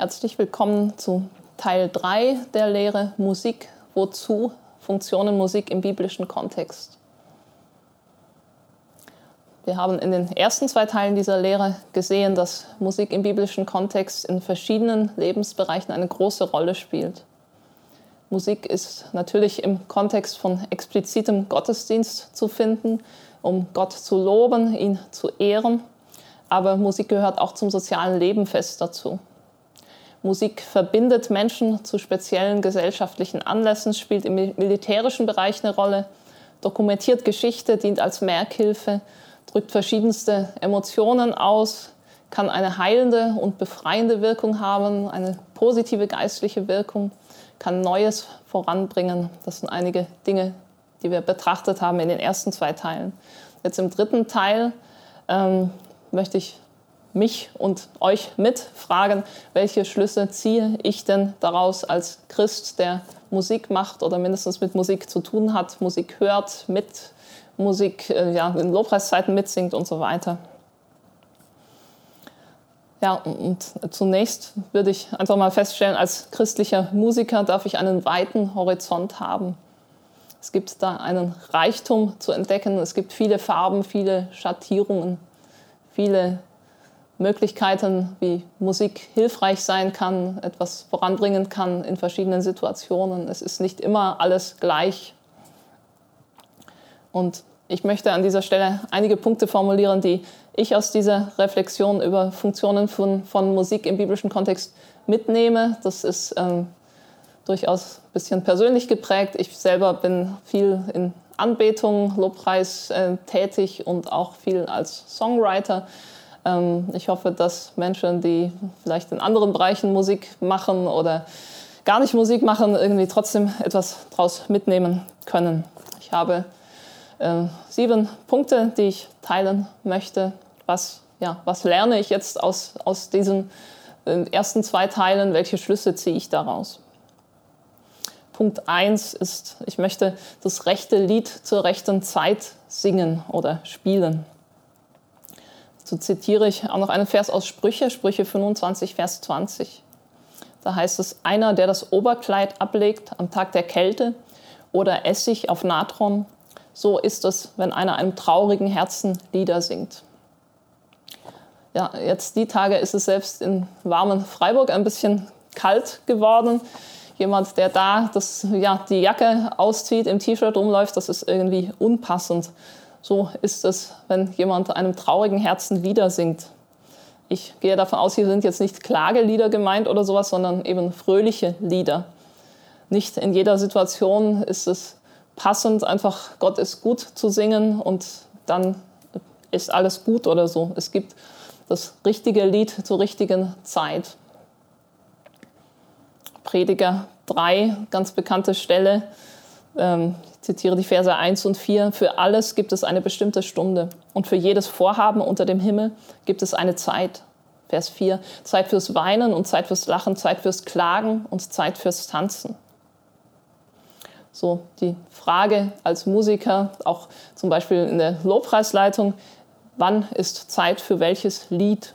Herzlich willkommen zu Teil 3 der Lehre Musik, wozu Funktionen Musik im biblischen Kontext. Wir haben in den ersten zwei Teilen dieser Lehre gesehen, dass Musik im biblischen Kontext in verschiedenen Lebensbereichen eine große Rolle spielt. Musik ist natürlich im Kontext von explizitem Gottesdienst zu finden, um Gott zu loben, ihn zu ehren. Aber Musik gehört auch zum sozialen Leben fest dazu. Musik verbindet Menschen zu speziellen gesellschaftlichen Anlässen, spielt im militärischen Bereich eine Rolle, dokumentiert Geschichte, dient als Merkhilfe, drückt verschiedenste Emotionen aus, kann eine heilende und befreiende Wirkung haben, eine positive geistliche Wirkung, kann Neues voranbringen. Das sind einige Dinge, die wir betrachtet haben in den ersten zwei Teilen. Jetzt im dritten Teil ähm, möchte ich mich und euch mitfragen, welche Schlüsse ziehe ich denn daraus als Christ, der Musik macht oder mindestens mit Musik zu tun hat, Musik hört, mit Musik äh, ja, in Lobpreiszeiten mitsingt und so weiter. Ja, und zunächst würde ich einfach mal feststellen, als christlicher Musiker darf ich einen weiten Horizont haben. Es gibt da einen Reichtum zu entdecken, es gibt viele Farben, viele Schattierungen, viele Möglichkeiten, wie Musik hilfreich sein kann, etwas voranbringen kann in verschiedenen Situationen. Es ist nicht immer alles gleich. Und ich möchte an dieser Stelle einige Punkte formulieren, die ich aus dieser Reflexion über Funktionen von, von Musik im biblischen Kontext mitnehme. Das ist ähm, durchaus ein bisschen persönlich geprägt. Ich selber bin viel in Anbetung, Lobpreis äh, tätig und auch viel als Songwriter. Ähm, ich hoffe, dass Menschen, die vielleicht in anderen Bereichen Musik machen oder gar nicht Musik machen, irgendwie trotzdem etwas daraus mitnehmen können. Ich habe äh, sieben Punkte, die ich teilen möchte. Was, ja, was lerne ich jetzt aus, aus diesen äh, ersten zwei Teilen? Welche Schlüsse ziehe ich daraus? Punkt 1 ist, ich möchte das rechte Lied zur rechten Zeit singen oder spielen. So zitiere ich auch noch einen Vers aus Sprüche, Sprüche 25, Vers 20. Da heißt es, einer, der das Oberkleid ablegt am Tag der Kälte oder Essig auf Natron, so ist es, wenn einer einem traurigen Herzen Lieder singt. Ja, jetzt die Tage ist es selbst in warmen Freiburg ein bisschen kalt geworden. Jemand, der da das, ja, die Jacke auszieht, im T-Shirt rumläuft, das ist irgendwie unpassend. So ist es, wenn jemand einem traurigen Herzen Lieder singt. Ich gehe davon aus, hier sind jetzt nicht Klagelieder gemeint oder sowas, sondern eben fröhliche Lieder. Nicht in jeder Situation ist es passend, einfach Gott ist gut zu singen und dann ist alles gut oder so. Es gibt das richtige Lied zur richtigen Zeit. Prediger 3, ganz bekannte Stelle. Ähm, ich zitiere die Verse 1 und 4. Für alles gibt es eine bestimmte Stunde und für jedes Vorhaben unter dem Himmel gibt es eine Zeit. Vers 4. Zeit fürs Weinen und Zeit fürs Lachen, Zeit fürs Klagen und Zeit fürs Tanzen. So die Frage als Musiker, auch zum Beispiel in der Lobpreisleitung, wann ist Zeit für welches Lied?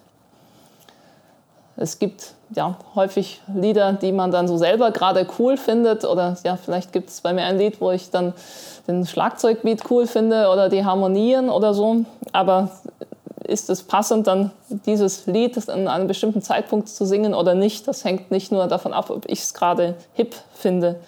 Es gibt ja häufig Lieder, die man dann so selber gerade cool findet oder ja, vielleicht gibt es bei mir ein Lied, wo ich dann den Schlagzeugbeat cool finde oder die Harmonien oder so, aber ist es passend, dann dieses Lied an einem bestimmten Zeitpunkt zu singen oder nicht? Das hängt nicht nur davon ab, ob ich es gerade hip finde.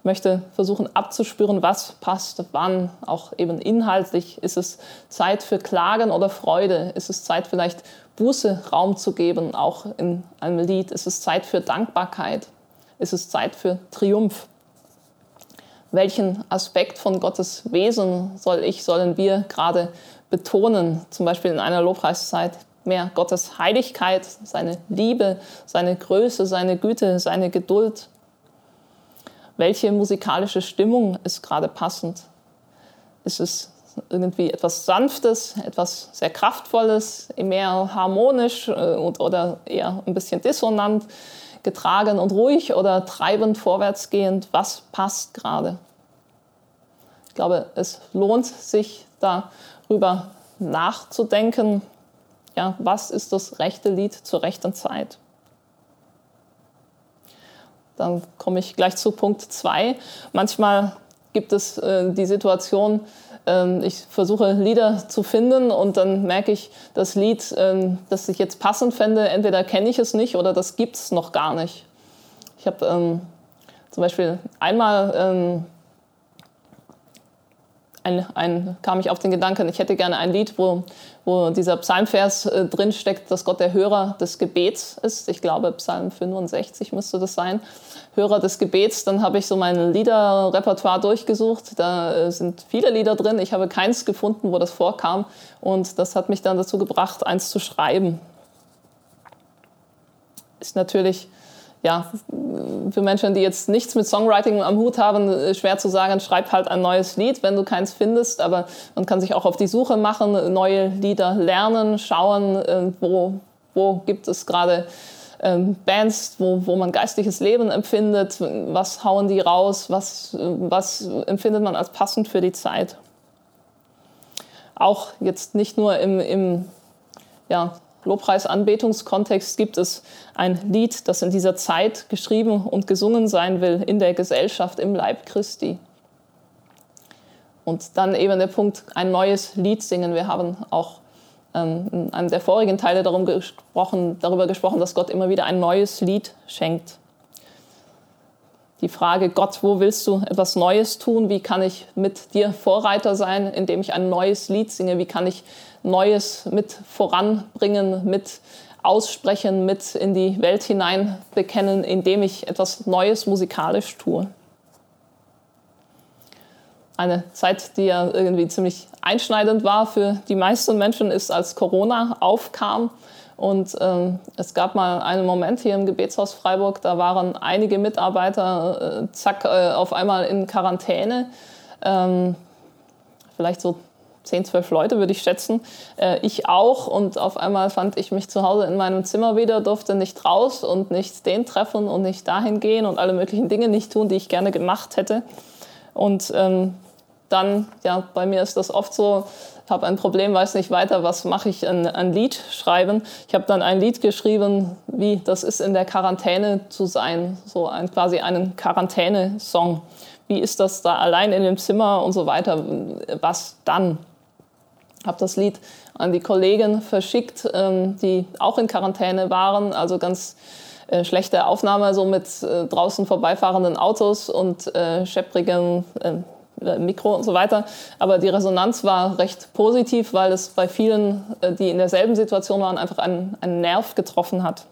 Ich möchte versuchen abzuspüren, was passt, wann, auch eben inhaltlich. Ist es Zeit für Klagen oder Freude? Ist es Zeit vielleicht Buße Raum zu geben, auch in einem Lied. Es ist Zeit für Dankbarkeit. Es ist Zeit für Triumph. Welchen Aspekt von Gottes Wesen soll ich, sollen wir gerade betonen, zum Beispiel in einer Lobpreiszeit? Mehr Gottes Heiligkeit, seine Liebe, seine Größe, seine Güte, seine Geduld. Welche musikalische Stimmung ist gerade passend? Ist es irgendwie etwas Sanftes, etwas sehr Kraftvolles, mehr harmonisch äh, oder eher ein bisschen dissonant, getragen und ruhig oder treibend vorwärtsgehend. Was passt gerade? Ich glaube, es lohnt sich darüber nachzudenken, ja, was ist das rechte Lied zur rechten Zeit? dann komme ich gleich zu Punkt 2. Manchmal gibt es äh, die Situation, ich versuche Lieder zu finden und dann merke ich, das Lied, ähm, das ich jetzt passend fände, entweder kenne ich es nicht oder das gibt es noch gar nicht. Ich habe ähm, zum Beispiel einmal ähm, ein, ein, kam ich auf den Gedanken, ich hätte gerne ein Lied, wo, wo dieser Psalmvers äh, drin steckt, dass Gott der Hörer des Gebets ist. Ich glaube, Psalm 65 müsste das sein. Hörer des Gebets. Dann habe ich so mein Liederrepertoire durchgesucht. Da äh, sind viele Lieder drin. Ich habe keins gefunden, wo das vorkam. Und das hat mich dann dazu gebracht, eins zu schreiben. Ist natürlich ja, für Menschen, die jetzt nichts mit Songwriting am Hut haben, äh, schwer zu sagen, schreib halt ein neues Lied, wenn du keins findest. Aber man kann sich auch auf die Suche machen, neue Lieder lernen, schauen, äh, wo, wo gibt es gerade ähm, Bands, wo, wo man geistliches Leben empfindet, was hauen die raus, was, was empfindet man als passend für die Zeit. Auch jetzt nicht nur im, im ja, Lobpreisanbetungskontext gibt es ein Lied, das in dieser Zeit geschrieben und gesungen sein will, in der Gesellschaft, im Leib Christi. Und dann eben der Punkt, ein neues Lied singen. Wir haben auch ähm, in einem der vorigen Teile darum gesprochen, darüber gesprochen, dass Gott immer wieder ein neues Lied schenkt. Die Frage, Gott, wo willst du etwas Neues tun? Wie kann ich mit dir Vorreiter sein, indem ich ein neues Lied singe? Wie kann ich Neues mit voranbringen, mit aussprechen, mit in die Welt hinein bekennen, indem ich etwas Neues musikalisch tue. Eine Zeit, die ja irgendwie ziemlich einschneidend war für die meisten Menschen, ist, als Corona aufkam. Und ähm, es gab mal einen Moment hier im Gebetshaus Freiburg, da waren einige Mitarbeiter äh, zack äh, auf einmal in Quarantäne. Ähm, vielleicht so 10, 12 Leute, würde ich schätzen. Äh, ich auch. Und auf einmal fand ich mich zu Hause in meinem Zimmer wieder, durfte nicht raus und nicht den treffen und nicht dahin gehen und alle möglichen Dinge nicht tun, die ich gerne gemacht hätte. Und ähm, dann, ja, bei mir ist das oft so, habe ein Problem, weiß nicht weiter, was mache ich, ein, ein Lied schreiben. Ich habe dann ein Lied geschrieben, wie das ist in der Quarantäne zu sein, so ein, quasi einen Quarantäne-Song. Wie ist das da allein in dem Zimmer und so weiter? Was dann? habe das Lied an die Kollegen verschickt, ähm, die auch in Quarantäne waren. Also ganz äh, schlechte Aufnahme, so mit äh, draußen vorbeifahrenden Autos und äh, schepprigen äh, Mikro und so weiter. Aber die Resonanz war recht positiv, weil es bei vielen, äh, die in derselben Situation waren, einfach einen, einen Nerv getroffen hat.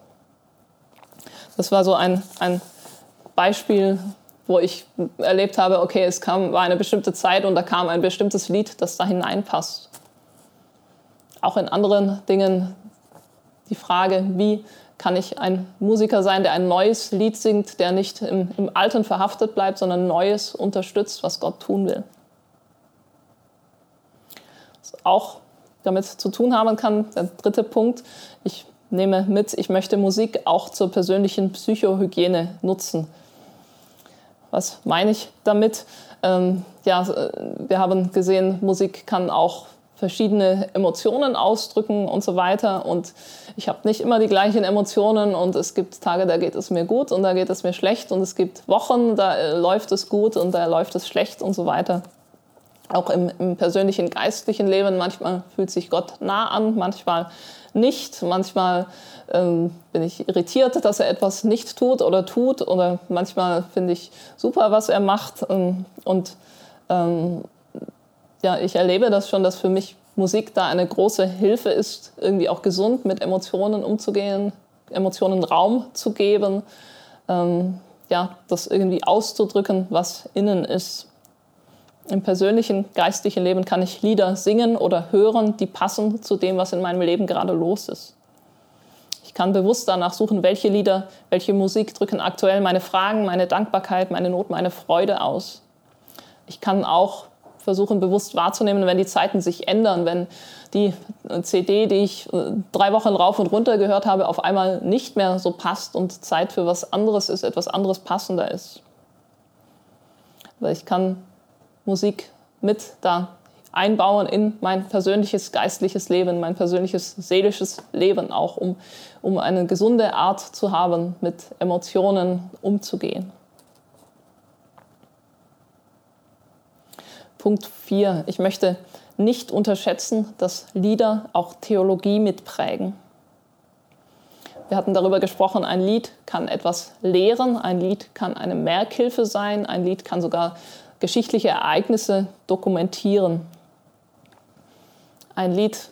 Das war so ein, ein Beispiel, wo ich erlebt habe, okay, es kam, war eine bestimmte Zeit und da kam ein bestimmtes Lied, das da hineinpasst auch in anderen Dingen die Frage, wie kann ich ein Musiker sein, der ein neues Lied singt, der nicht im, im Alten verhaftet bleibt, sondern Neues unterstützt, was Gott tun will. Was auch damit zu tun haben kann, der dritte Punkt, ich nehme mit, ich möchte Musik auch zur persönlichen Psychohygiene nutzen. Was meine ich damit? Ähm, ja, wir haben gesehen, Musik kann auch verschiedene Emotionen ausdrücken und so weiter. Und ich habe nicht immer die gleichen Emotionen und es gibt Tage, da geht es mir gut und da geht es mir schlecht und es gibt Wochen, da äh, läuft es gut und da läuft es schlecht und so weiter. Auch im, im persönlichen geistlichen Leben, manchmal fühlt sich Gott nah an, manchmal nicht. Manchmal ähm, bin ich irritiert, dass er etwas nicht tut oder tut oder manchmal finde ich super, was er macht. Ähm, und ähm, ja, ich erlebe das schon, dass für mich Musik da eine große Hilfe ist, irgendwie auch gesund mit Emotionen umzugehen, Emotionen Raum zu geben, ähm, ja, das irgendwie auszudrücken, was innen ist. Im persönlichen, geistlichen Leben kann ich Lieder singen oder hören, die passen zu dem, was in meinem Leben gerade los ist. Ich kann bewusst danach suchen, welche Lieder, welche Musik drücken aktuell meine Fragen, meine Dankbarkeit, meine Not, meine Freude aus. Ich kann auch versuchen bewusst wahrzunehmen, wenn die Zeiten sich ändern, wenn die CD, die ich äh, drei Wochen rauf und runter gehört habe, auf einmal nicht mehr so passt und Zeit für was anderes ist, etwas anderes passender ist. Weil ich kann Musik mit da einbauen in mein persönliches geistliches Leben, mein persönliches seelisches Leben auch, um, um eine gesunde Art zu haben, mit Emotionen umzugehen. Punkt 4. Ich möchte nicht unterschätzen, dass Lieder auch Theologie mitprägen. Wir hatten darüber gesprochen, ein Lied kann etwas lehren, ein Lied kann eine Merkhilfe sein, ein Lied kann sogar geschichtliche Ereignisse dokumentieren. Ein Lied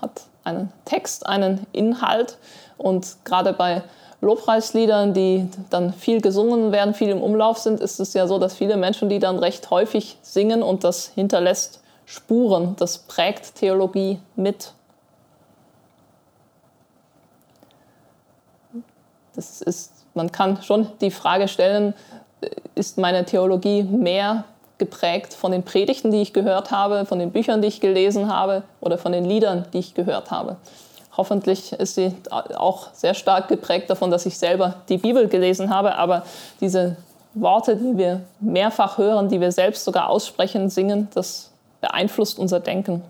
hat einen Text, einen Inhalt und gerade bei Lobpreisliedern, die dann viel gesungen werden, viel im Umlauf sind, ist es ja so, dass viele Menschen die dann recht häufig singen und das hinterlässt Spuren, das prägt Theologie mit. Das ist, man kann schon die Frage stellen, ist meine Theologie mehr geprägt von den Predigten, die ich gehört habe, von den Büchern, die ich gelesen habe oder von den Liedern, die ich gehört habe. Hoffentlich ist sie auch sehr stark geprägt davon, dass ich selber die Bibel gelesen habe, aber diese Worte, die wir mehrfach hören, die wir selbst sogar aussprechen, singen, das beeinflusst unser Denken.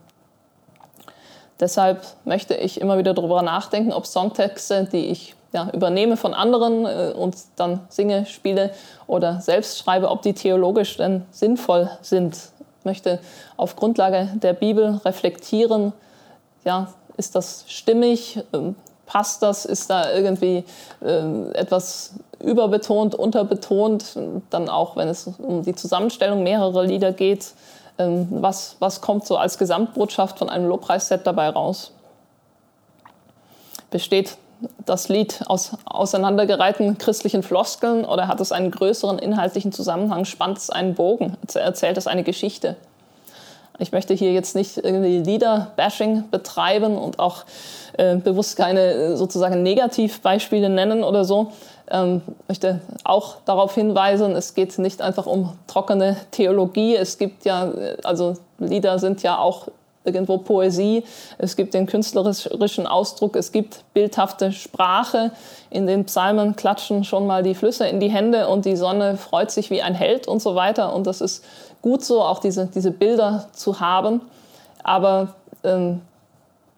Deshalb möchte ich immer wieder darüber nachdenken, ob Songtexte, die ich ja, übernehme von anderen äh, und dann singe, spiele oder selbst schreibe, ob die theologisch denn sinnvoll sind. Ich möchte auf Grundlage der Bibel reflektieren, ja, ist das stimmig? Ähm, passt das? Ist da irgendwie äh, etwas überbetont, unterbetont? Dann auch, wenn es um die Zusammenstellung mehrerer Lieder geht, ähm, was, was kommt so als Gesamtbotschaft von einem Lobpreisset dabei raus? Besteht das Lied aus auseinandergereihten christlichen Floskeln oder hat es einen größeren inhaltlichen Zusammenhang? Spannt es einen Bogen? Erzählt es eine Geschichte? Ich möchte hier jetzt nicht irgendwie Lieder-Bashing betreiben und auch äh, bewusst keine äh, sozusagen Negativbeispiele nennen oder so. Ähm, möchte auch darauf hinweisen, es geht nicht einfach um trockene Theologie. Es gibt ja, äh, also Lieder sind ja auch irgendwo Poesie, es gibt den künstlerischen Ausdruck, es gibt bildhafte Sprache. In den Psalmen klatschen schon mal die Flüsse in die Hände und die Sonne freut sich wie ein Held und so weiter. Und das ist gut so, auch diese, diese Bilder zu haben. Aber ähm,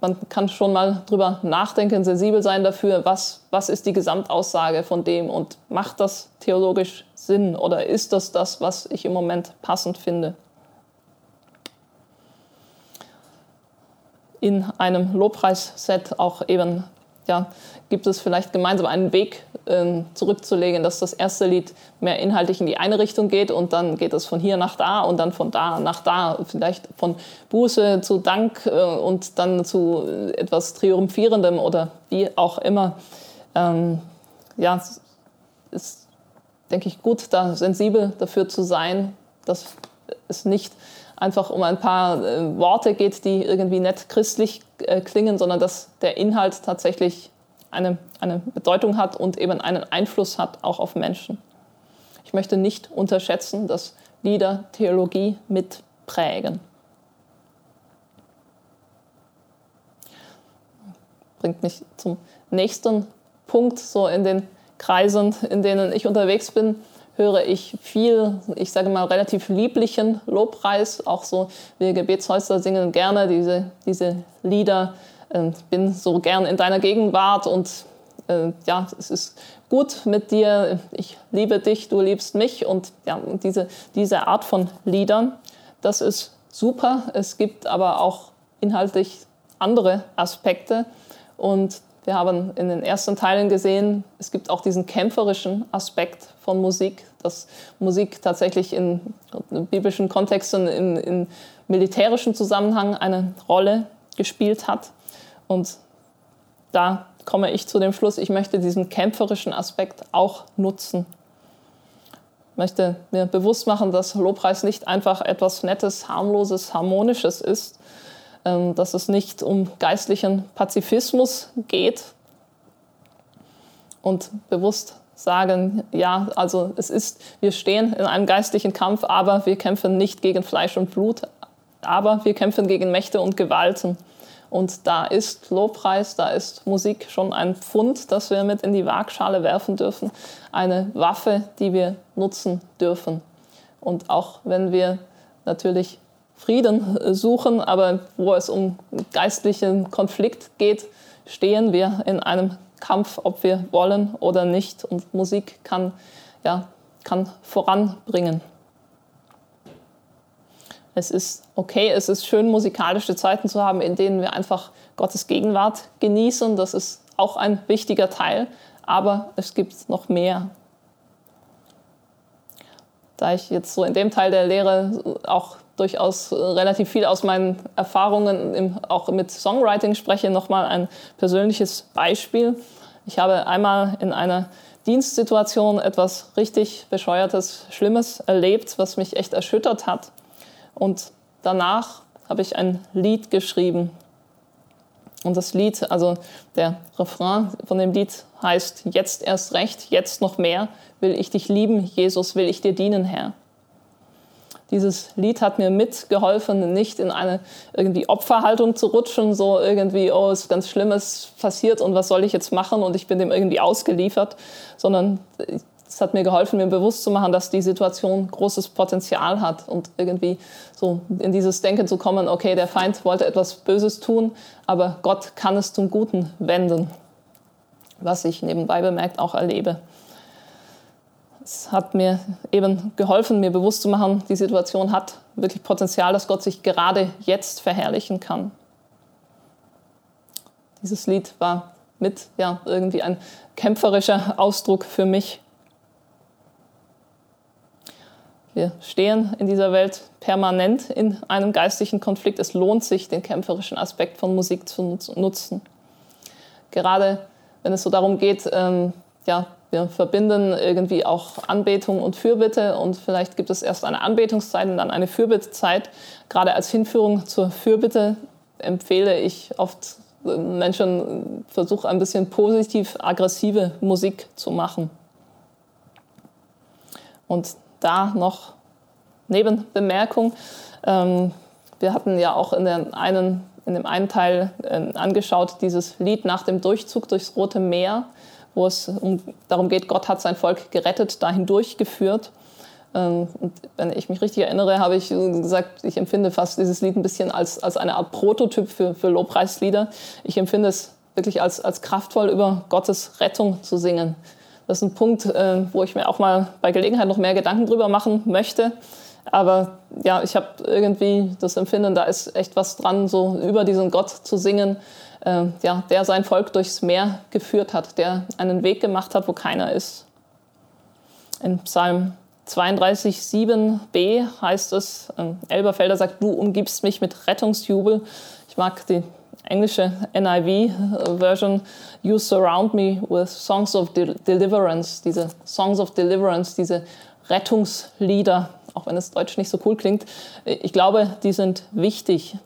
man kann schon mal drüber nachdenken, sensibel sein dafür, was, was ist die Gesamtaussage von dem und macht das theologisch Sinn oder ist das das, was ich im Moment passend finde? In einem Lobpreisset auch eben ja, gibt es vielleicht gemeinsam einen Weg äh, zurückzulegen, dass das erste Lied mehr inhaltlich in die eine Richtung geht und dann geht es von hier nach da und dann von da nach da, vielleicht von Buße zu Dank äh, und dann zu etwas Triumphierendem oder wie auch immer. Ähm, ja, ist, denke ich, gut, da sensibel dafür zu sein, dass es nicht einfach um ein paar äh, Worte geht, die irgendwie nett christlich äh, klingen, sondern dass der Inhalt tatsächlich eine, eine Bedeutung hat und eben einen Einfluss hat auch auf Menschen. Ich möchte nicht unterschätzen, dass Lieder Theologie mitprägen. Bringt mich zum nächsten Punkt, so in den Kreisen, in denen ich unterwegs bin höre ich viel, ich sage mal, relativ lieblichen Lobpreis. Auch so, wir Gebetshäuser singen gerne diese, diese Lieder. Ich ähm, bin so gern in deiner Gegenwart und äh, ja, es ist gut mit dir. Ich liebe dich, du liebst mich. Und ja, diese, diese Art von Liedern, das ist super. Es gibt aber auch inhaltlich andere Aspekte. Und wir haben in den ersten Teilen gesehen, es gibt auch diesen kämpferischen Aspekt von Musik, dass Musik tatsächlich in, biblischen Kontexten, in, in militärischen Zusammenhang eine Rolle gespielt hat. Und da komme ich zu dem Schluss, ich möchte diesen kämpferischen Aspekt auch nutzen. Ich möchte mir bewusst machen, dass Lobpreis nicht einfach etwas Nettes, harmloses, harmonisches ist, dass es nicht um geistlichen Pazifismus geht und bewusst sagen, ja, also es ist, wir stehen in einem geistlichen Kampf, aber wir kämpfen nicht gegen Fleisch und Blut, aber wir kämpfen gegen Mächte und Gewalten. Und da ist Lobpreis, da ist Musik schon ein Pfund, das wir mit in die Waagschale werfen dürfen, eine Waffe, die wir nutzen dürfen. Und auch wenn wir natürlich Frieden suchen, aber wo es um geistlichen Konflikt geht, stehen wir in einem Kampf, ob wir wollen oder nicht. Und Musik kann, ja, kann voranbringen. Es ist okay, es ist schön, musikalische Zeiten zu haben, in denen wir einfach Gottes Gegenwart genießen. Das ist auch ein wichtiger Teil, aber es gibt noch mehr. Da ich jetzt so in dem Teil der Lehre auch durchaus relativ viel aus meinen Erfahrungen im, auch mit Songwriting spreche, nochmal ein persönliches Beispiel. Ich habe einmal in einer Dienstsituation etwas richtig bescheuertes, Schlimmes erlebt, was mich echt erschüttert hat. Und danach habe ich ein Lied geschrieben. Und das Lied, also der Refrain von dem Lied heißt, jetzt erst recht, jetzt noch mehr, will ich dich lieben, Jesus, will ich dir dienen, Herr. Dieses Lied hat mir mitgeholfen, nicht in eine irgendwie Opferhaltung zu rutschen, so irgendwie, oh, ist ganz Schlimmes passiert und was soll ich jetzt machen und ich bin dem irgendwie ausgeliefert, sondern es hat mir geholfen, mir bewusst zu machen, dass die Situation großes Potenzial hat und irgendwie so in dieses Denken zu kommen, okay, der Feind wollte etwas Böses tun, aber Gott kann es zum Guten wenden, was ich nebenbei bemerkt auch erlebe. Es hat mir eben geholfen, mir bewusst zu machen, die Situation hat wirklich Potenzial, dass Gott sich gerade jetzt verherrlichen kann. Dieses Lied war mit ja, irgendwie ein kämpferischer Ausdruck für mich. Wir stehen in dieser Welt permanent in einem geistlichen Konflikt. Es lohnt sich, den kämpferischen Aspekt von Musik zu nutzen. Gerade wenn es so darum geht, ähm, ja, wir verbinden irgendwie auch Anbetung und Fürbitte und vielleicht gibt es erst eine Anbetungszeit und dann eine Fürbittezeit. Gerade als Hinführung zur Fürbitte empfehle ich oft Menschen, versuche ein bisschen positiv aggressive Musik zu machen. Und da noch Nebenbemerkung. Ähm, wir hatten ja auch in, einen, in dem einen Teil äh, angeschaut, dieses Lied nach dem Durchzug durchs Rote Meer wo es um, darum geht, Gott hat sein Volk gerettet, dahin durchgeführt. Ähm, und wenn ich mich richtig erinnere, habe ich gesagt, ich empfinde fast dieses Lied ein bisschen als, als eine Art Prototyp für, für Lobpreislieder. Ich empfinde es wirklich als, als kraftvoll, über Gottes Rettung zu singen. Das ist ein Punkt, äh, wo ich mir auch mal bei Gelegenheit noch mehr Gedanken drüber machen möchte. Aber ja, ich habe irgendwie das Empfinden, da ist echt was dran, so über diesen Gott zu singen, äh, ja, der sein Volk durchs Meer geführt hat, der einen Weg gemacht hat, wo keiner ist. In Psalm 32, 7b heißt es, äh, Elberfelder sagt, du umgibst mich mit Rettungsjubel. Ich mag die englische NIV-Version, You surround me with songs of de deliverance, diese Songs of Deliverance, diese Rettungslieder, auch wenn es deutsch nicht so cool klingt. Ich glaube, die sind wichtig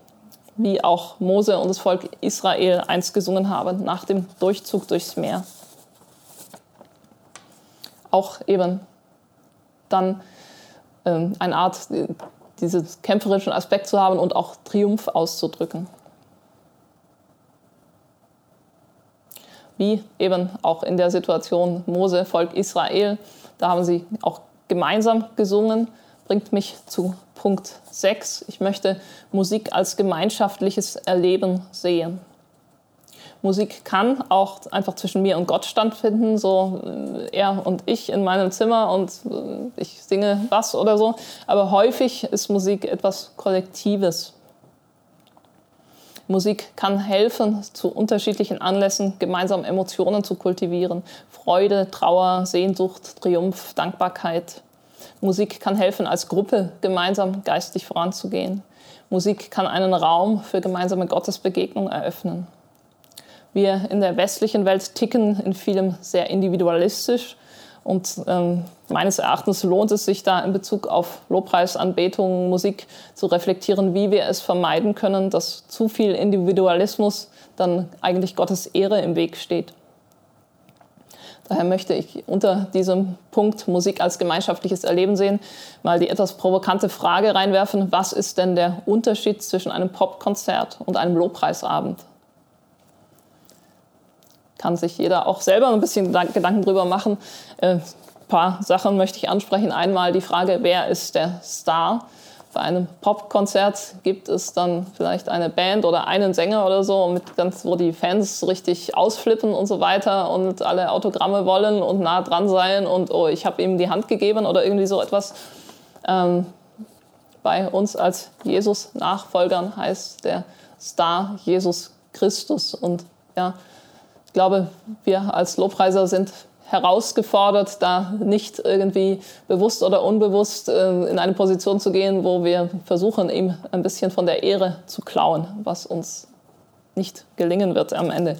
wie auch Mose und das Volk Israel einst gesungen haben nach dem Durchzug durchs Meer. Auch eben dann ähm, eine Art, diesen kämpferischen Aspekt zu haben und auch Triumph auszudrücken. Wie eben auch in der Situation Mose, Volk Israel, da haben sie auch gemeinsam gesungen, bringt mich zu Punkt 6. Ich möchte Musik als gemeinschaftliches Erleben sehen. Musik kann auch einfach zwischen mir und Gott stattfinden, so äh, er und ich in meinem Zimmer und äh, ich singe was oder so. Aber häufig ist Musik etwas Kollektives. Musik kann helfen, zu unterschiedlichen Anlässen gemeinsam Emotionen zu kultivieren. Freude, Trauer, Sehnsucht, Triumph, Dankbarkeit. Musik kann helfen, als Gruppe gemeinsam geistig voranzugehen. Musik kann einen Raum für gemeinsame Gottesbegegnung eröffnen. Wir in der westlichen Welt ticken in vielem sehr individualistisch und ähm, meines Erachtens lohnt es sich da in Bezug auf Lobpreisanbetung, Musik zu reflektieren, wie wir es vermeiden können, dass zu viel Individualismus dann eigentlich Gottes Ehre im Weg steht. Daher möchte ich unter diesem Punkt Musik als gemeinschaftliches Erleben sehen, mal die etwas provokante Frage reinwerfen, was ist denn der Unterschied zwischen einem Popkonzert und einem Lobpreisabend? Kann sich jeder auch selber ein bisschen Gedanken drüber machen. Ein äh, paar Sachen möchte ich ansprechen. Einmal die Frage, wer ist der Star? Bei einem Popkonzert gibt es dann vielleicht eine Band oder einen Sänger oder so, mit ganz, wo die Fans richtig ausflippen und so weiter und alle Autogramme wollen und nah dran sein und oh, ich habe ihm die Hand gegeben oder irgendwie so etwas. Ähm, bei uns als Jesus-Nachfolgern heißt der Star Jesus Christus. Und ja, ich glaube, wir als Lobpreiser sind herausgefordert, da nicht irgendwie bewusst oder unbewusst äh, in eine Position zu gehen, wo wir versuchen, ihm ein bisschen von der Ehre zu klauen, was uns nicht gelingen wird am Ende.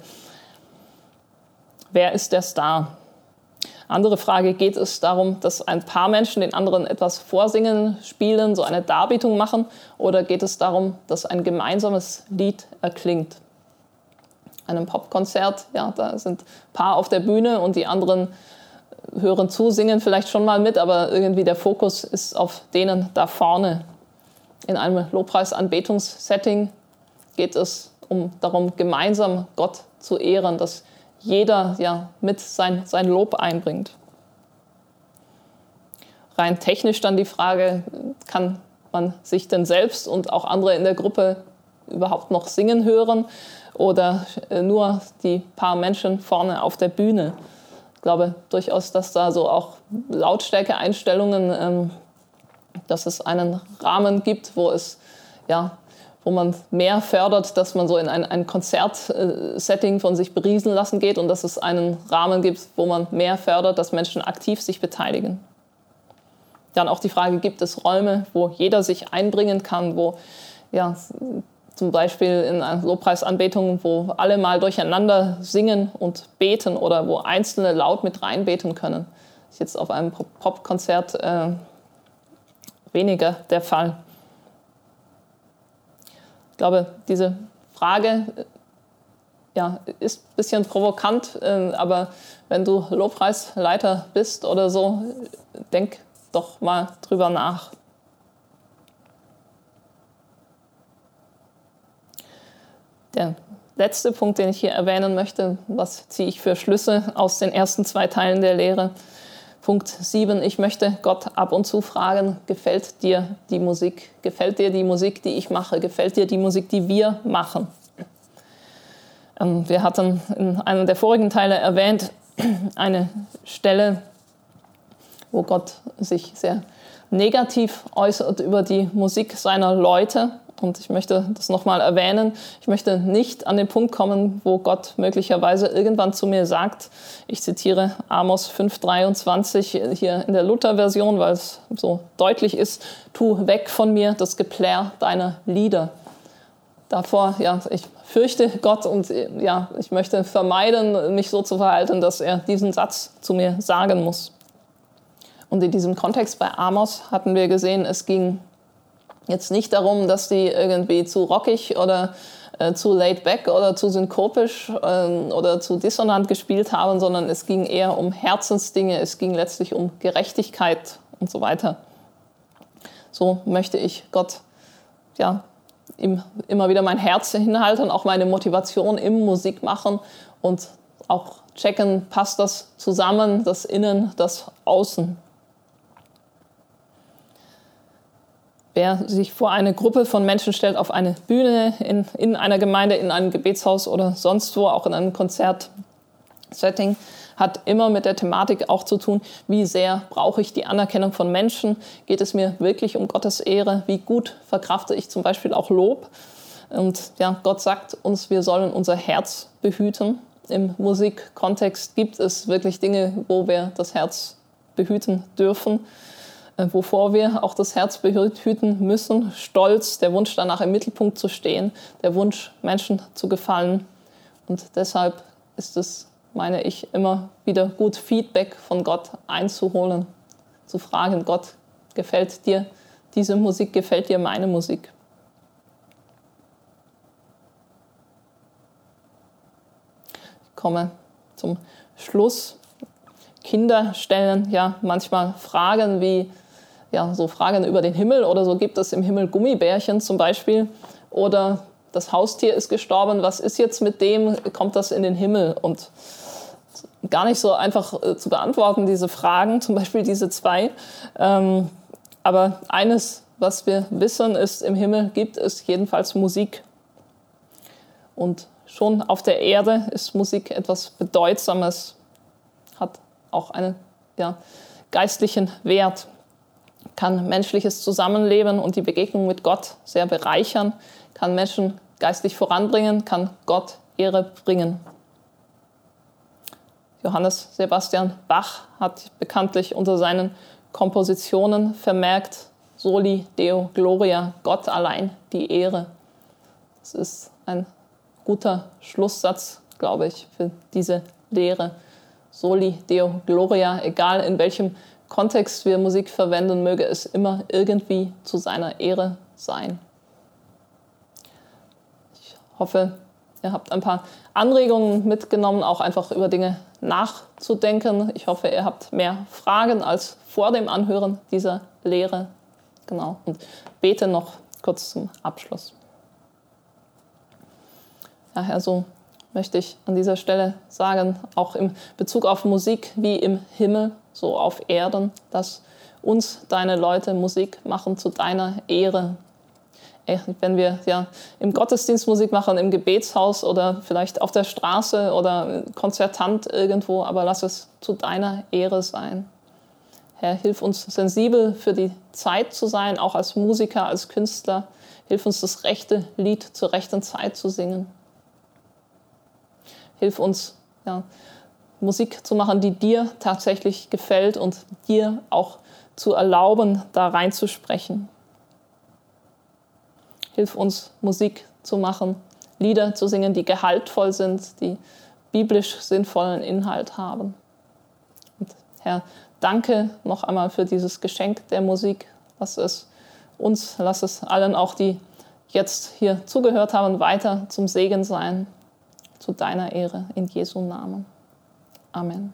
Wer ist der Star? Andere Frage, geht es darum, dass ein paar Menschen den anderen etwas vorsingen, spielen, so eine Darbietung machen? Oder geht es darum, dass ein gemeinsames Lied erklingt? Einem Popkonzert, ja, da sind ein paar auf der Bühne und die anderen hören zu, singen vielleicht schon mal mit, aber irgendwie der Fokus ist auf denen da vorne. In einem Lobpreisanbetungssetting geht es um darum, gemeinsam Gott zu ehren, dass jeder ja mit sein, sein Lob einbringt. Rein technisch dann die Frage, kann man sich denn selbst und auch andere in der Gruppe überhaupt noch singen hören? oder äh, nur die paar Menschen vorne auf der Bühne. Ich glaube durchaus, dass da so auch Lautstärke-Einstellungen, ähm, dass es einen Rahmen gibt, wo es ja, wo man mehr fördert, dass man so in ein, ein Konzertsetting von sich beriesen lassen geht und dass es einen Rahmen gibt, wo man mehr fördert, dass Menschen aktiv sich beteiligen. Dann auch die Frage, gibt es Räume, wo jeder sich einbringen kann, wo ja, zum Beispiel in einer Lobpreisanbetung, wo alle mal durcheinander singen und beten oder wo Einzelne laut mit reinbeten können. Das ist jetzt auf einem Popkonzert äh, weniger der Fall. Ich glaube, diese Frage äh, ja, ist ein bisschen provokant, äh, aber wenn du Lobpreisleiter bist oder so, denk doch mal drüber nach. Der letzte Punkt, den ich hier erwähnen möchte, was ziehe ich für Schlüsse aus den ersten zwei Teilen der Lehre? Punkt 7, ich möchte Gott ab und zu fragen, gefällt dir die Musik? Gefällt dir die Musik, die ich mache? Gefällt dir die Musik, die wir machen? Ähm, wir hatten in einem der vorigen Teile erwähnt, eine Stelle, wo Gott sich sehr negativ äußert über die Musik seiner Leute und ich möchte das nochmal erwähnen. Ich möchte nicht an den Punkt kommen, wo Gott möglicherweise irgendwann zu mir sagt, ich zitiere Amos 5,23 hier in der Luther-Version, weil es so deutlich ist, tu weg von mir das Geplär deiner Lieder. Davor, ja, ich fürchte Gott und ja, ich möchte vermeiden, mich so zu verhalten, dass er diesen Satz zu mir sagen muss. Und in diesem Kontext bei Amos hatten wir gesehen, es ging Jetzt nicht darum, dass die irgendwie zu rockig oder äh, zu laid back oder zu synkopisch äh, oder zu dissonant gespielt haben, sondern es ging eher um Herzensdinge, es ging letztlich um Gerechtigkeit und so weiter. So möchte ich Gott ja, ihm immer wieder mein Herz hinhalten, auch meine Motivation im Musik machen und auch checken, passt das zusammen, das Innen, das Außen. Wer sich vor eine Gruppe von Menschen stellt, auf eine Bühne, in, in einer Gemeinde, in einem Gebetshaus oder sonst wo, auch in einem Konzertsetting, hat immer mit der Thematik auch zu tun, wie sehr brauche ich die Anerkennung von Menschen? Geht es mir wirklich um Gottes Ehre? Wie gut verkrafte ich zum Beispiel auch Lob? Und ja, Gott sagt uns, wir sollen unser Herz behüten. Im Musikkontext gibt es wirklich Dinge, wo wir das Herz behüten dürfen. Äh, wovor wir auch das Herz behüten müssen. Stolz, der Wunsch danach im Mittelpunkt zu stehen, der Wunsch, Menschen zu gefallen. Und deshalb ist es, meine ich, immer wieder gut, Feedback von Gott einzuholen, zu fragen, Gott, gefällt dir diese Musik, gefällt dir meine Musik? Ich komme zum Schluss. Kinder stellen ja manchmal Fragen wie, ja, so Fragen über den Himmel oder so. Gibt es im Himmel Gummibärchen zum Beispiel? Oder das Haustier ist gestorben, was ist jetzt mit dem, kommt das in den Himmel? Und gar nicht so einfach äh, zu beantworten, diese Fragen, zum Beispiel diese zwei. Ähm, aber eines was wir wissen, ist, im Himmel gibt es jedenfalls Musik. Und schon auf der Erde ist Musik etwas Bedeutsames, hat auch einen ja, geistlichen Wert, kann menschliches Zusammenleben und die Begegnung mit Gott sehr bereichern, kann Menschen geistlich voranbringen, kann Gott Ehre bringen. Johannes Sebastian Bach hat bekanntlich unter seinen Kompositionen vermerkt, Soli Deo Gloria, Gott allein die Ehre. Das ist ein guter Schlusssatz, glaube ich, für diese Lehre. Soli Deo Gloria, egal in welchem Kontext wir Musik verwenden, möge es immer irgendwie zu seiner Ehre sein. Ich hoffe, ihr habt ein paar Anregungen mitgenommen, auch einfach über Dinge nachzudenken. Ich hoffe, ihr habt mehr Fragen als vor dem Anhören dieser Lehre. Genau. Und bete noch kurz zum Abschluss. Ja, Herr, so möchte ich an dieser Stelle sagen, auch im Bezug auf Musik wie im Himmel, so auf Erden, dass uns deine Leute Musik machen zu deiner Ehre. Wenn wir ja im Gottesdienst Musik machen, im Gebetshaus oder vielleicht auf der Straße oder konzertant irgendwo, aber lass es zu deiner Ehre sein. Herr, hilf uns sensibel für die Zeit zu sein, auch als Musiker, als Künstler. Hilf uns das rechte Lied zur rechten Zeit zu singen. Hilf uns, ja, Musik zu machen, die dir tatsächlich gefällt und dir auch zu erlauben, da reinzusprechen. Hilf uns, Musik zu machen, Lieder zu singen, die gehaltvoll sind, die biblisch sinnvollen Inhalt haben. Und Herr, danke noch einmal für dieses Geschenk der Musik. Lass es uns, lass es allen auch, die jetzt hier zugehört haben, weiter zum Segen sein, zu deiner Ehre in Jesu Namen. Amen.